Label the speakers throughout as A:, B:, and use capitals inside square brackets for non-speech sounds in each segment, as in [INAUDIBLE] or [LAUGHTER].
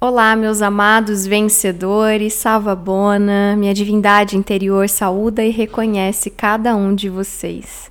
A: Olá, meus amados vencedores, salva bona, minha divindade interior saúda e reconhece cada um de vocês.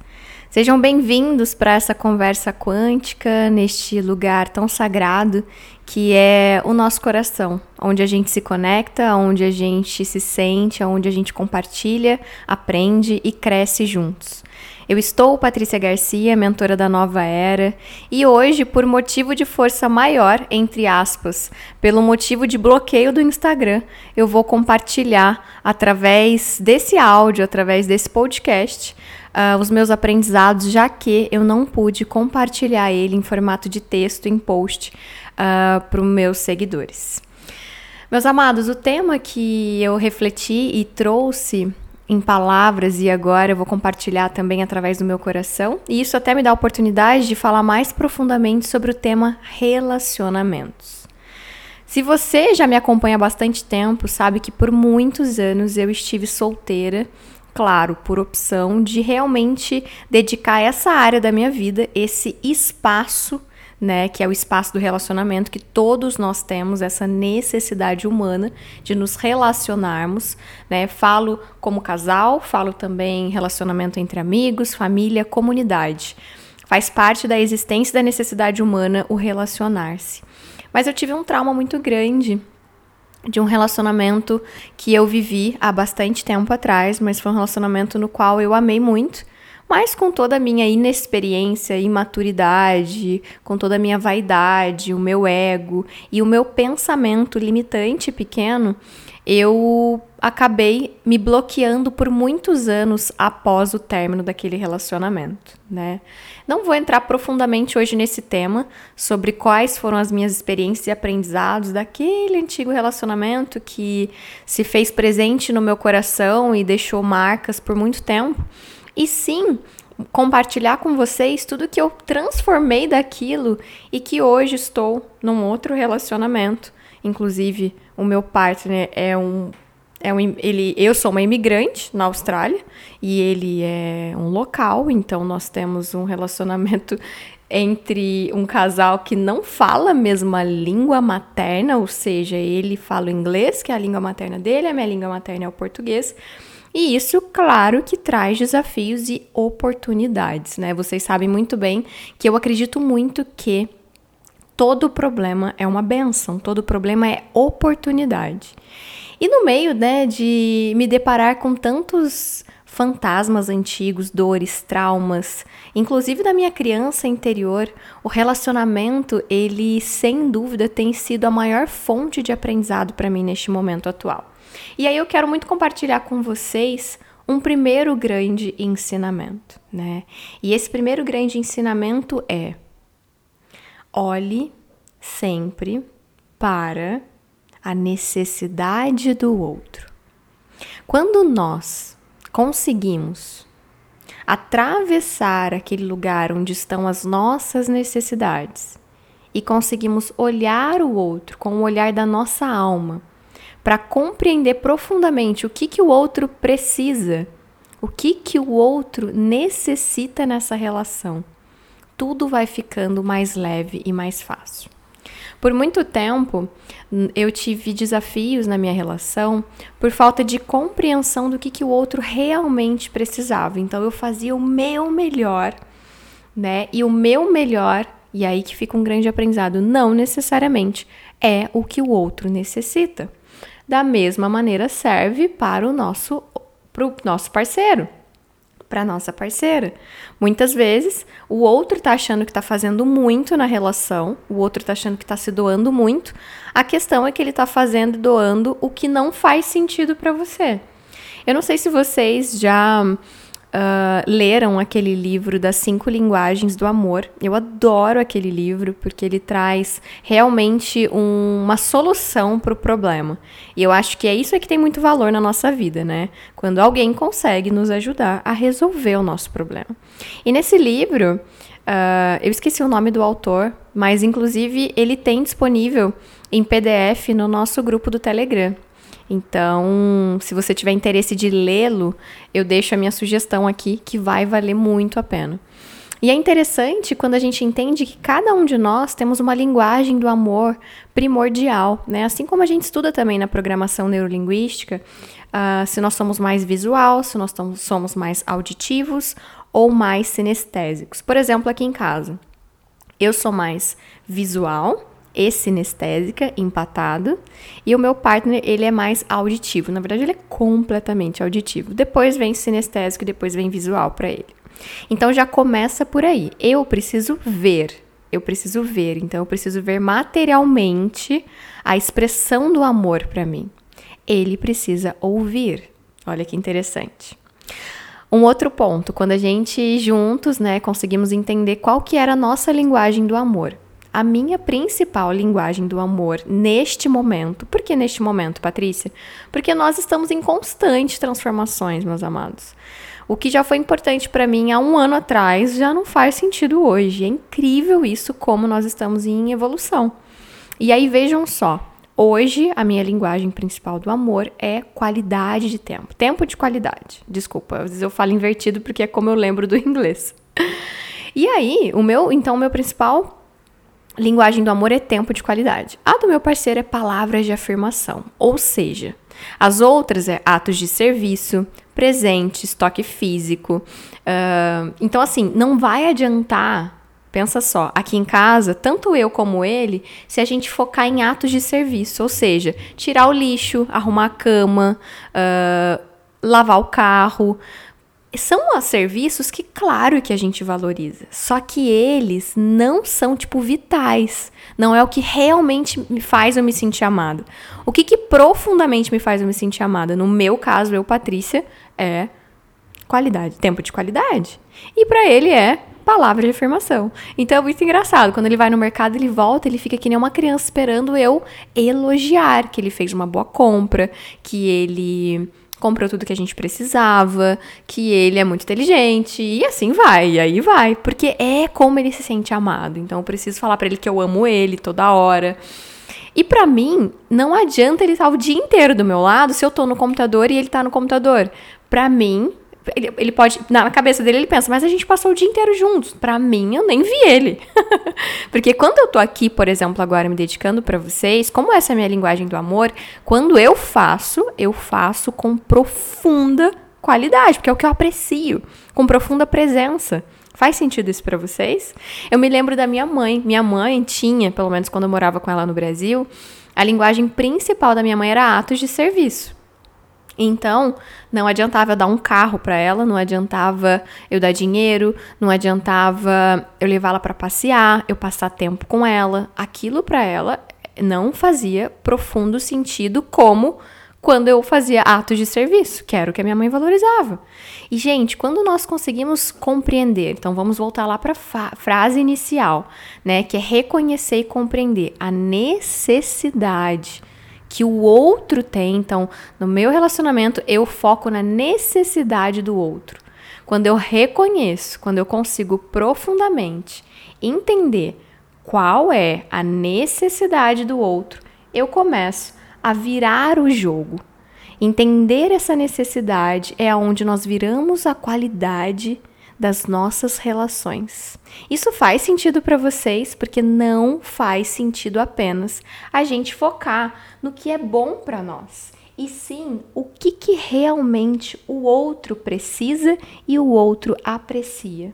A: Sejam bem-vindos para essa conversa quântica neste lugar tão sagrado que é o nosso coração, onde a gente se conecta, onde a gente se sente, onde a gente compartilha, aprende e cresce juntos. Eu estou Patrícia Garcia, mentora da Nova Era, e hoje, por motivo de força maior, entre aspas, pelo motivo de bloqueio do Instagram, eu vou compartilhar através desse áudio, através desse podcast, uh, os meus aprendizados, já que eu não pude compartilhar ele em formato de texto em post uh, para os meus seguidores. Meus amados, o tema que eu refleti e trouxe em palavras e agora eu vou compartilhar também através do meu coração. E isso até me dá a oportunidade de falar mais profundamente sobre o tema relacionamentos. Se você já me acompanha há bastante tempo, sabe que por muitos anos eu estive solteira, claro, por opção de realmente dedicar essa área da minha vida, esse espaço né, que é o espaço do relacionamento, que todos nós temos essa necessidade humana de nos relacionarmos, né? Falo como casal, falo também relacionamento entre amigos, família, comunidade. Faz parte da existência da necessidade humana o relacionar-se. Mas eu tive um trauma muito grande de um relacionamento que eu vivi há bastante tempo atrás, mas foi um relacionamento no qual eu amei muito mas com toda a minha inexperiência, imaturidade, com toda a minha vaidade, o meu ego e o meu pensamento limitante pequeno, eu acabei me bloqueando por muitos anos após o término daquele relacionamento, né? Não vou entrar profundamente hoje nesse tema sobre quais foram as minhas experiências e aprendizados daquele antigo relacionamento que se fez presente no meu coração e deixou marcas por muito tempo e sim compartilhar com vocês tudo que eu transformei daquilo e que hoje estou num outro relacionamento. Inclusive, o meu partner é um é um, ele, eu sou uma imigrante na Austrália e ele é um local, então nós temos um relacionamento [LAUGHS] entre um casal que não fala a mesma língua materna, ou seja, ele fala o inglês, que é a língua materna dele, a minha língua materna é o português. E isso, claro, que traz desafios e oportunidades, né? Vocês sabem muito bem que eu acredito muito que todo problema é uma benção, todo problema é oportunidade. E no meio, né, de me deparar com tantos fantasmas antigos, dores, traumas, inclusive da minha criança interior, o relacionamento, ele sem dúvida tem sido a maior fonte de aprendizado para mim neste momento atual. E aí eu quero muito compartilhar com vocês um primeiro grande ensinamento, né? E esse primeiro grande ensinamento é: olhe sempre para a necessidade do outro. Quando nós conseguimos atravessar aquele lugar onde estão as nossas necessidades e conseguimos olhar o outro com o olhar da nossa alma, para compreender profundamente o que, que o outro precisa, o que, que o outro necessita nessa relação, tudo vai ficando mais leve e mais fácil. Por muito tempo, eu tive desafios na minha relação por falta de compreensão do que, que o outro realmente precisava. Então, eu fazia o meu melhor, né? E o meu melhor, e aí que fica um grande aprendizado, não necessariamente é o que o outro necessita da mesma maneira serve para o nosso, pro nosso parceiro, para nossa parceira. Muitas vezes o outro está achando que está fazendo muito na relação, o outro está achando que está se doando muito. A questão é que ele está fazendo e doando o que não faz sentido para você. Eu não sei se vocês já uh, leram aquele livro das cinco linguagens do amor. Eu adoro aquele livro porque ele traz realmente um, uma solução para o problema. E eu acho que é isso que tem muito valor na nossa vida, né? Quando alguém consegue nos ajudar a resolver o nosso problema. E nesse livro, uh, eu esqueci o nome do autor, mas inclusive ele tem disponível em PDF no nosso grupo do Telegram. Então, se você tiver interesse de lê-lo, eu deixo a minha sugestão aqui que vai valer muito a pena. E é interessante quando a gente entende que cada um de nós temos uma linguagem do amor primordial, né? Assim como a gente estuda também na programação neurolinguística, uh, se nós somos mais visual, se nós somos mais auditivos ou mais sinestésicos. Por exemplo, aqui em casa, eu sou mais visual e sinestésica, empatado, e o meu partner, ele é mais auditivo. Na verdade, ele é completamente auditivo. Depois vem sinestésico e depois vem visual para ele. Então já começa por aí. Eu preciso ver. Eu preciso ver. Então eu preciso ver materialmente a expressão do amor para mim. Ele precisa ouvir. Olha que interessante. Um outro ponto, quando a gente juntos, né, conseguimos entender qual que era a nossa linguagem do amor. A minha principal linguagem do amor neste momento. Por que neste momento, Patrícia? Porque nós estamos em constantes transformações, meus amados. O que já foi importante para mim há um ano atrás já não faz sentido hoje. É incrível isso, como nós estamos em evolução. E aí vejam só. Hoje, a minha linguagem principal do amor é qualidade de tempo. Tempo de qualidade. Desculpa, às vezes eu falo invertido porque é como eu lembro do [LAUGHS] inglês. E aí, o meu, então, o meu principal linguagem do amor é tempo de qualidade. A do meu parceiro é palavras de afirmação. Ou seja, as outras é atos de serviço, presente, estoque físico. Uh, então, assim, não vai adiantar. Pensa só, aqui em casa, tanto eu como ele, se a gente focar em atos de serviço, ou seja, tirar o lixo, arrumar a cama, uh, lavar o carro, são serviços que, claro que a gente valoriza, só que eles não são, tipo, vitais. Não é o que realmente me faz eu me sentir amada. O que, que profundamente me faz eu me sentir amada? No meu caso, eu, Patrícia, é qualidade, tempo de qualidade. E para ele é palavra de afirmação. Então é muito engraçado. Quando ele vai no mercado, ele volta, ele fica que nem uma criança esperando eu elogiar que ele fez uma boa compra, que ele comprou tudo que a gente precisava, que ele é muito inteligente e assim vai, e aí vai, porque é como ele se sente amado. Então eu preciso falar para ele que eu amo ele toda hora. E para mim, não adianta ele estar o dia inteiro do meu lado se eu tô no computador e ele tá no computador. Para mim, ele, ele, pode. Na cabeça dele, ele pensa, mas a gente passou o dia inteiro juntos. Pra mim, eu nem vi ele. [LAUGHS] Porque quando eu tô aqui, por exemplo, agora me dedicando para vocês, como essa é a minha linguagem do amor, quando eu faço, eu faço com profunda qualidade, porque é o que eu aprecio, com profunda presença. Faz sentido isso para vocês? Eu me lembro da minha mãe. Minha mãe tinha, pelo menos quando eu morava com ela no Brasil, a linguagem principal da minha mãe era atos de serviço. Então, não adiantava eu dar um carro para ela, não adiantava eu dar dinheiro, não adiantava eu levá-la para passear, eu passar tempo com ela. Aquilo para ela não fazia profundo sentido como quando eu fazia atos de serviço, que era o que a minha mãe valorizava. E, gente, quando nós conseguimos compreender, então vamos voltar lá para a frase inicial, né, que é reconhecer e compreender a necessidade que o outro tem. Então, no meu relacionamento, eu foco na necessidade do outro. Quando eu reconheço, quando eu consigo profundamente entender qual é a necessidade do outro, eu começo a virar o jogo. Entender essa necessidade é onde nós viramos a qualidade das nossas relações. Isso faz sentido para vocês porque não faz sentido apenas a gente focar no que é bom para nós, e sim o que, que realmente o outro precisa e o outro aprecia.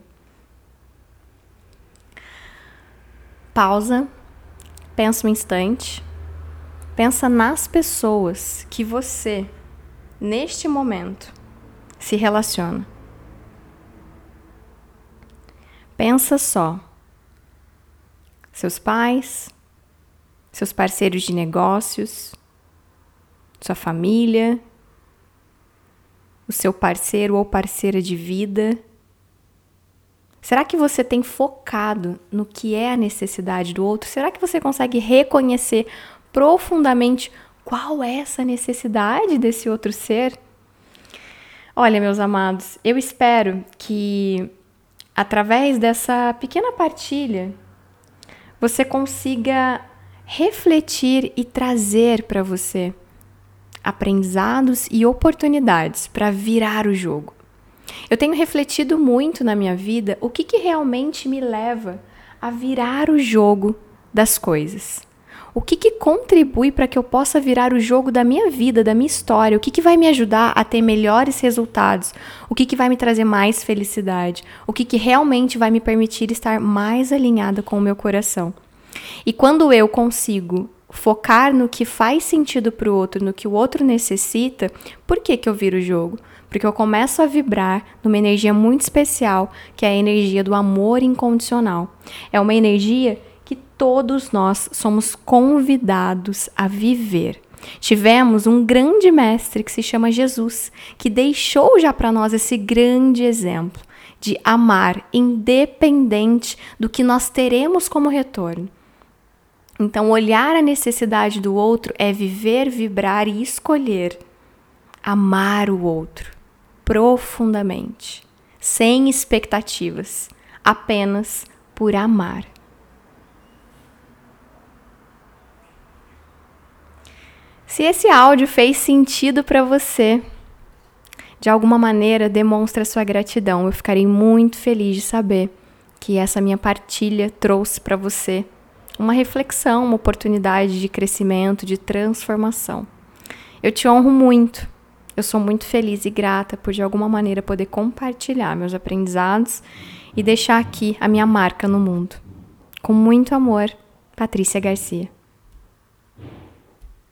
A: Pausa, pensa um instante, pensa nas pessoas que você, neste momento, se relaciona. Pensa só. Seus pais, seus parceiros de negócios, sua família, o seu parceiro ou parceira de vida. Será que você tem focado no que é a necessidade do outro? Será que você consegue reconhecer profundamente qual é essa necessidade desse outro ser? Olha, meus amados, eu espero que através dessa pequena partilha, você consiga refletir e trazer para você aprendizados e oportunidades para virar o jogo. Eu tenho refletido muito na minha vida o que, que realmente me leva a virar o jogo das coisas. O que, que contribui para que eu possa virar o jogo da minha vida, da minha história? O que, que vai me ajudar a ter melhores resultados? O que, que vai me trazer mais felicidade? O que, que realmente vai me permitir estar mais alinhada com o meu coração? E quando eu consigo focar no que faz sentido para o outro, no que o outro necessita, por que, que eu viro o jogo? Porque eu começo a vibrar numa energia muito especial, que é a energia do amor incondicional. É uma energia todos nós somos convidados a viver. Tivemos um grande mestre que se chama Jesus, que deixou já para nós esse grande exemplo de amar, independente do que nós teremos como retorno. Então, olhar a necessidade do outro é viver, vibrar e escolher amar o outro profundamente, sem expectativas, apenas por amar. Se esse áudio fez sentido para você, de alguma maneira demonstra sua gratidão. Eu ficarei muito feliz de saber que essa minha partilha trouxe para você uma reflexão, uma oportunidade de crescimento, de transformação. Eu te honro muito. Eu sou muito feliz e grata por de alguma maneira poder compartilhar meus aprendizados e deixar aqui a minha marca no mundo. Com muito amor, Patrícia Garcia.